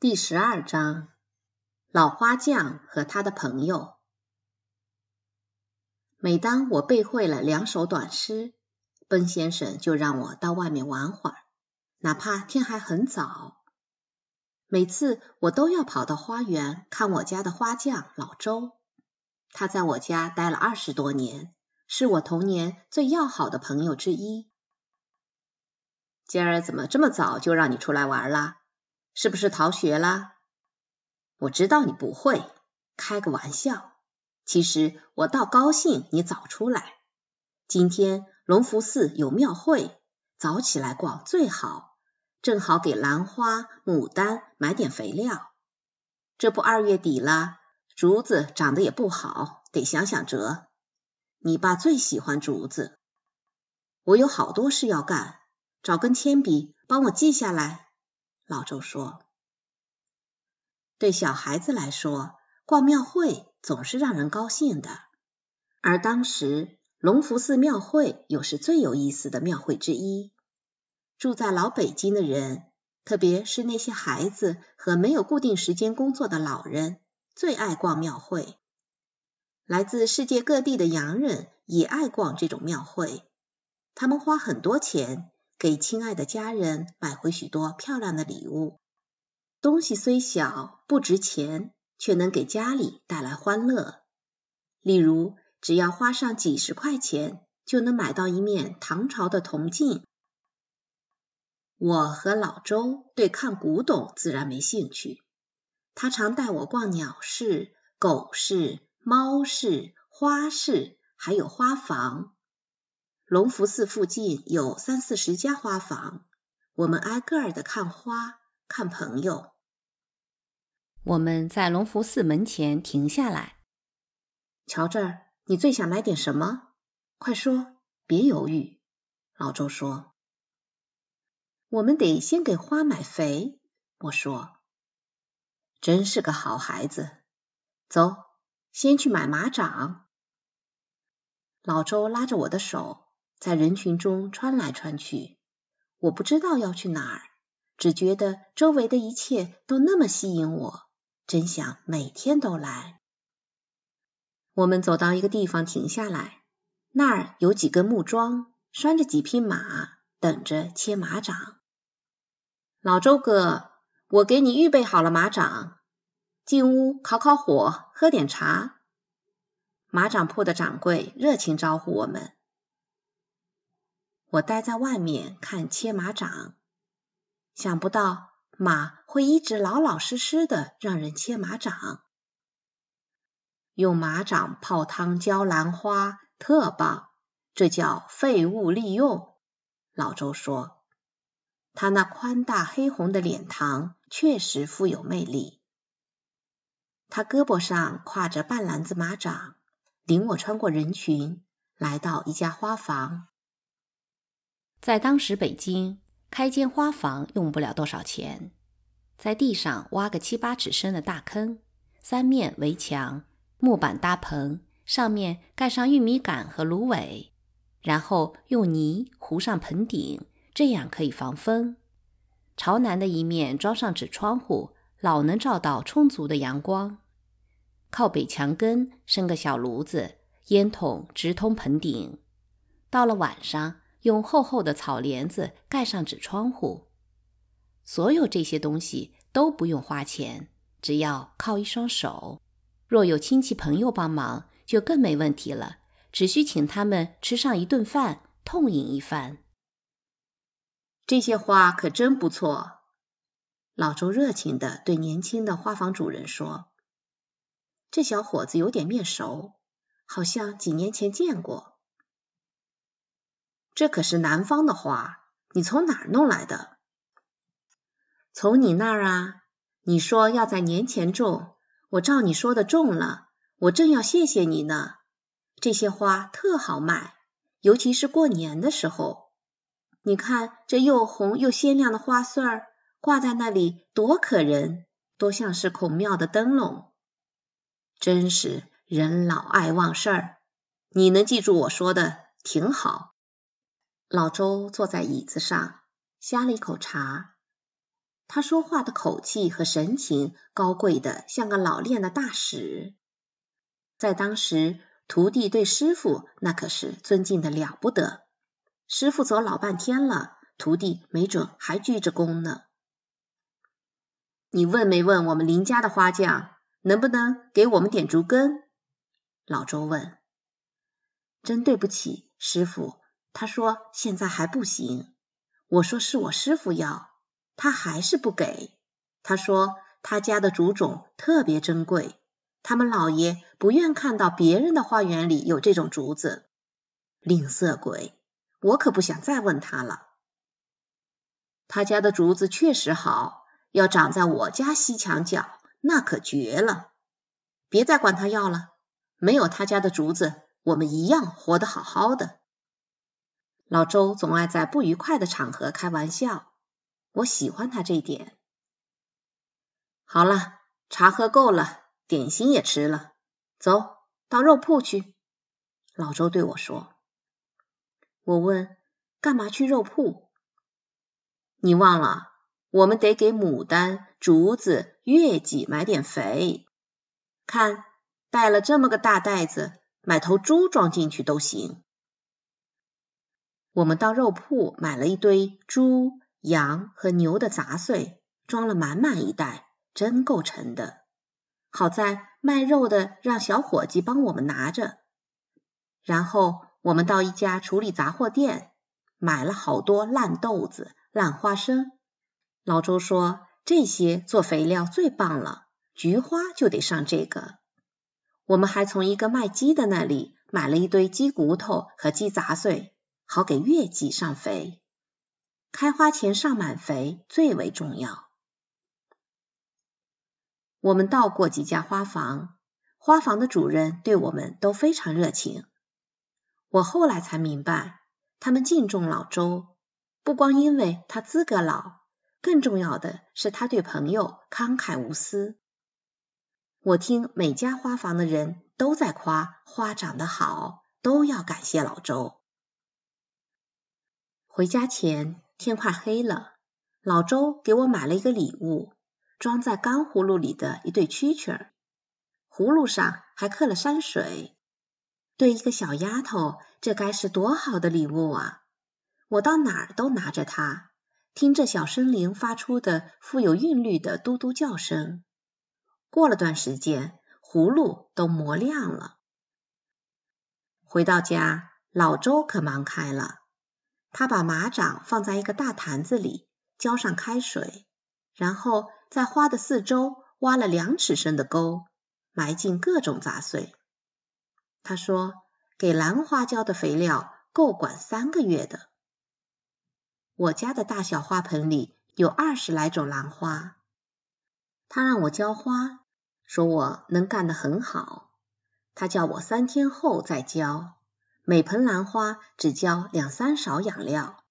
第十二章，老花匠和他的朋友。每当我背会了两首短诗，奔先生就让我到外面玩会儿，哪怕天还很早。每次我都要跑到花园看我家的花匠老周，他在我家待了二十多年，是我童年最要好的朋友之一。今儿怎么这么早就让你出来玩了？是不是逃学了？我知道你不会，开个玩笑。其实我倒高兴你早出来。今天隆福寺有庙会，早起来逛最好，正好给兰花、牡丹买点肥料。这不二月底了，竹子长得也不好，得想想辙。你爸最喜欢竹子。我有好多事要干，找根铅笔帮我记下来。老周说：“对小孩子来说，逛庙会总是让人高兴的。而当时隆福寺庙会又是最有意思的庙会之一。住在老北京的人，特别是那些孩子和没有固定时间工作的老人，最爱逛庙会。来自世界各地的洋人也爱逛这种庙会，他们花很多钱。”给亲爱的家人买回许多漂亮的礼物，东西虽小不值钱，却能给家里带来欢乐。例如，只要花上几十块钱，就能买到一面唐朝的铜镜。我和老周对看古董自然没兴趣，他常带我逛鸟市、狗市、猫市、花市，还有花房。隆福寺附近有三四十家花房，我们挨个儿的看花、看朋友。我们在隆福寺门前停下来。瞧这儿，你最想买点什么？快说，别犹豫。老周说：“我们得先给花买肥。”我说：“真是个好孩子。”走，先去买马掌。老周拉着我的手。在人群中穿来穿去，我不知道要去哪儿，只觉得周围的一切都那么吸引我，真想每天都来。我们走到一个地方停下来，那儿有几根木桩，拴着几匹马，等着切马掌。老周哥，我给你预备好了马掌，进屋烤烤火，喝点茶。马掌铺的掌柜热情招呼我们。我待在外面看切马掌，想不到马会一直老老实实的让人切马掌。用马掌泡汤浇兰花特棒，这叫废物利用。老周说，他那宽大黑红的脸庞确实富有魅力。他胳膊上挎着半篮子马掌，领我穿过人群，来到一家花房。在当时，北京开间花房用不了多少钱，在地上挖个七八尺深的大坑，三面围墙，木板搭棚，上面盖上玉米杆和芦苇，然后用泥糊上盆顶，这样可以防风。朝南的一面装上纸窗户，老能照到充足的阳光。靠北墙根生个小炉子，烟筒直通盆顶。到了晚上。用厚厚的草帘子盖上纸窗户，所有这些东西都不用花钱，只要靠一双手。若有亲戚朋友帮忙，就更没问题了，只需请他们吃上一顿饭，痛饮一番。这些花可真不错，老周热情地对年轻的花房主人说：“这小伙子有点面熟，好像几年前见过。”这可是南方的花，你从哪儿弄来的？从你那儿啊！你说要在年前种，我照你说的种了，我正要谢谢你呢。这些花特好卖，尤其是过年的时候。你看这又红又鲜亮的花穗儿挂在那里，多可人，多像是孔庙的灯笼。真是人老爱忘事儿，你能记住我说的，挺好。老周坐在椅子上，呷了一口茶。他说话的口气和神情高贵的像个老练的大使。在当时，徒弟对师傅那可是尊敬的了不得。师傅走老半天了，徒弟没准还鞠着躬呢。你问没问我们林家的花匠，能不能给我们点竹根？老周问。真对不起，师傅，他说现在还不行。我说是我师傅要。他还是不给。他说他家的竹种特别珍贵，他们老爷不愿看到别人的花园里有这种竹子。吝啬鬼，我可不想再问他了。他家的竹子确实好，要长在我家西墙角，那可绝了。别再管他要了，没有他家的竹子，我们一样活得好好的。老周总爱在不愉快的场合开玩笑。我喜欢他这一点。好了，茶喝够了，点心也吃了，走到肉铺去。老周对我说。我问：干嘛去肉铺？你忘了，我们得给牡丹、竹子、月季买点肥。看，带了这么个大袋子，买头猪装进去都行。我们到肉铺买了一堆猪。羊和牛的杂碎装了满满一袋，真够沉的。好在卖肉的让小伙计帮我们拿着。然后我们到一家处理杂货店，买了好多烂豆子、烂花生。老周说这些做肥料最棒了，菊花就得上这个。我们还从一个卖鸡的那里买了一堆鸡骨头和鸡杂碎，好给月季上肥。开花前上满肥最为重要。我们到过几家花房，花房的主人对我们都非常热情。我后来才明白，他们敬重老周，不光因为他资格老，更重要的是他对朋友慷慨无私。我听每家花房的人都在夸花长得好，都要感谢老周。回家前。天快黑了，老周给我买了一个礼物，装在干葫芦里的一对蛐蛐儿，葫芦上还刻了山水。对一个小丫头，这该是多好的礼物啊！我到哪儿都拿着它，听着小生灵发出的富有韵律的嘟嘟叫声。过了段时间，葫芦都磨亮了。回到家，老周可忙开了。他把马掌放在一个大坛子里，浇上开水，然后在花的四周挖了两尺深的沟，埋进各种杂碎。他说：“给兰花浇的肥料够管三个月的。”我家的大小花盆里有二十来种兰花。他让我浇花，说我能干得很好。他叫我三天后再浇。每盆兰花只浇两三勺养料，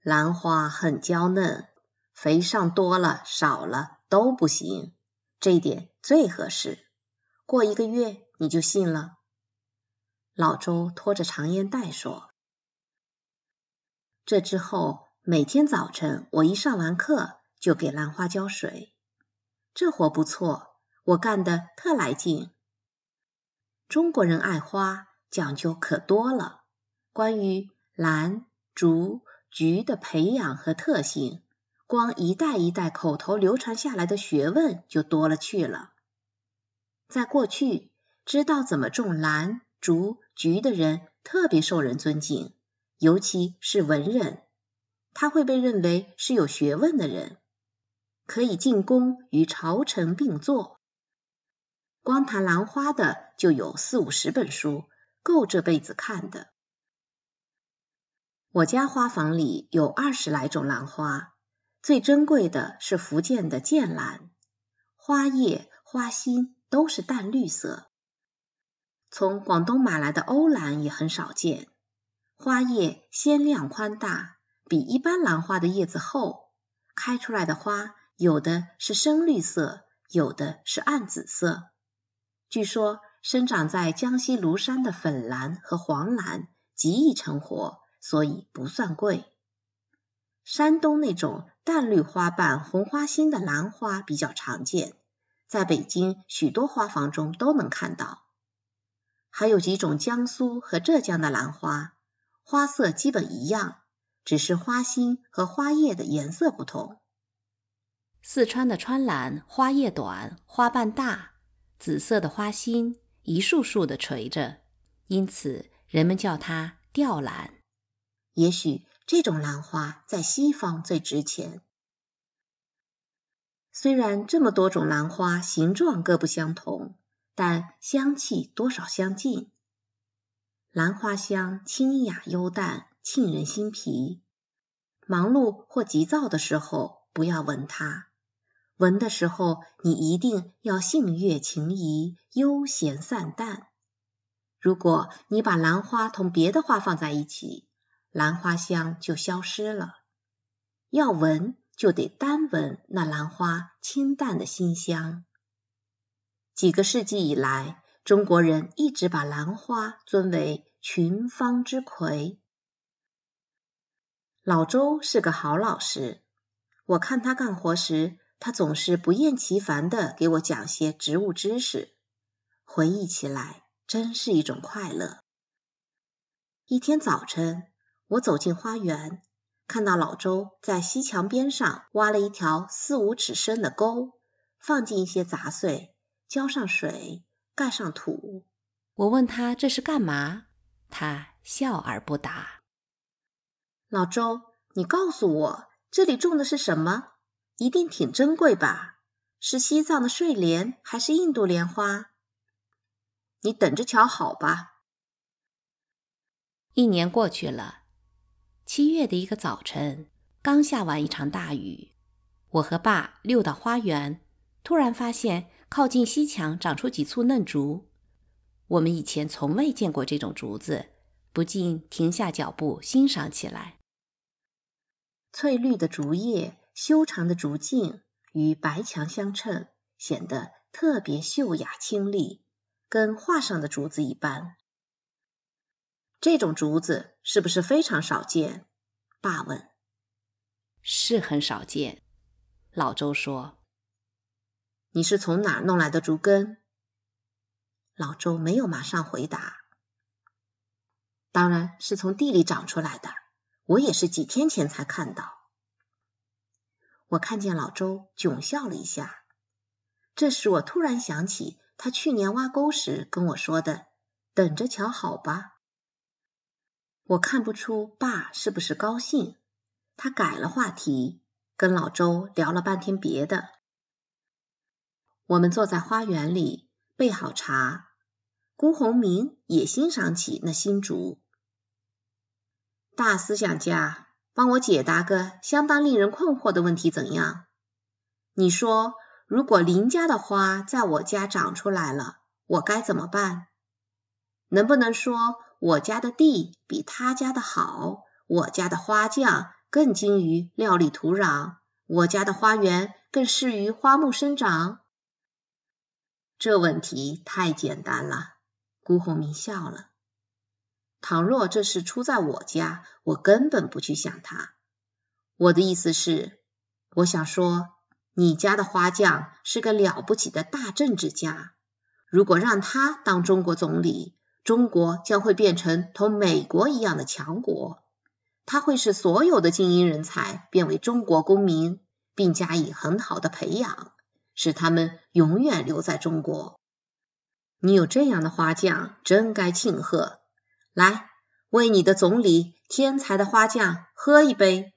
兰花很娇嫩，肥上多了少了都不行，这一点最合适。过一个月你就信了。老周拖着长烟袋说：“这之后每天早晨我一上完课就给兰花浇水，这活不错，我干得特来劲。中国人爱花。”讲究可多了，关于兰、竹、菊的培养和特性，光一代一代口头流传下来的学问就多了去了。在过去，知道怎么种兰、竹、菊的人特别受人尊敬，尤其是文人，他会被认为是有学问的人，可以进宫与朝臣并坐。光谈兰花的就有四五十本书。够这辈子看的。我家花房里有二十来种兰花，最珍贵的是福建的剑兰，花叶、花心都是淡绿色。从广东买来的欧兰也很少见，花叶鲜亮宽大，比一般兰花的叶子厚，开出来的花有的是深绿色，有的是暗紫色。据说。生长在江西庐山的粉兰和黄兰极易成活，所以不算贵。山东那种淡绿花瓣、红花心的兰花比较常见，在北京许多花房中都能看到。还有几种江苏和浙江的兰花，花色基本一样，只是花心和花叶的颜色不同。四川的川兰花叶短，花瓣大，紫色的花心一束束的垂着，因此人们叫它吊兰。也许。这种兰花在西方最值钱。虽然这么多种兰花形状各不相同，但香气多少相近。兰花香清雅幽淡，沁人心脾。忙碌或急躁的时候，不要闻它；闻的时候，你一定要性悦情怡，悠闲散淡。如果你把兰花同别的花放在一起，兰花香就消失了，要闻就得单闻那兰花清淡的馨香。几个世纪以来，中国人一直把兰花尊为群芳之魁。老周是个好老师，我看他干活时，他总是不厌其烦地给我讲些植物知识，回忆起来真是一种快乐。一天早晨。我走进花园，看到老周在西墙边上挖了一条四五尺深的沟，放进一些杂碎，浇上水，盖上土。我问他这是干嘛，他笑而不答。老周，你告诉我，这里种的是什么？一定挺珍贵吧？是西藏的睡莲，还是印度莲花？你等着瞧好吧。一年过去了。七月的一个早晨，刚下完一场大雨，我和爸溜到花园，突然发现靠近西墙长出几簇嫩竹。我们以前从未见过这种竹子，不禁停下脚步欣赏起来。翠绿的竹叶、修长的竹径与白墙相衬，显得特别秀雅清丽，跟画上的竹子一般。这种竹子是不是非常少见？爸问。是很少见。老周说。你是从哪儿弄来的竹根？老周没有马上回答。当然是从地里长出来的。我也是几天前才看到。我看见老周窘笑了一下。这时我突然想起他去年挖沟时跟我说的：“等着瞧好吧。”我看不出爸是不是高兴，他改了话题，跟老周聊了半天别的。我们坐在花园里，备好茶。辜鸿铭也欣赏起那新竹。大思想家，帮我解答个相当令人困惑的问题，怎样？你说，如果邻家的花在我家长出来了，我该怎么办？能不能说？我家的地比他家的好，我家的花匠更精于料理土壤，我家的花园更适于花木生长。这问题太简单了，辜鸿铭笑了。倘若这事出在我家，我根本不去想它。我的意思是，我想说，你家的花匠是个了不起的大政治家，如果让他当中国总理。中国将会变成同美国一样的强国，他会使所有的精英人才变为中国公民，并加以很好的培养，使他们永远留在中国。你有这样的花匠，真该庆贺！来，为你的总理天才的花匠喝一杯。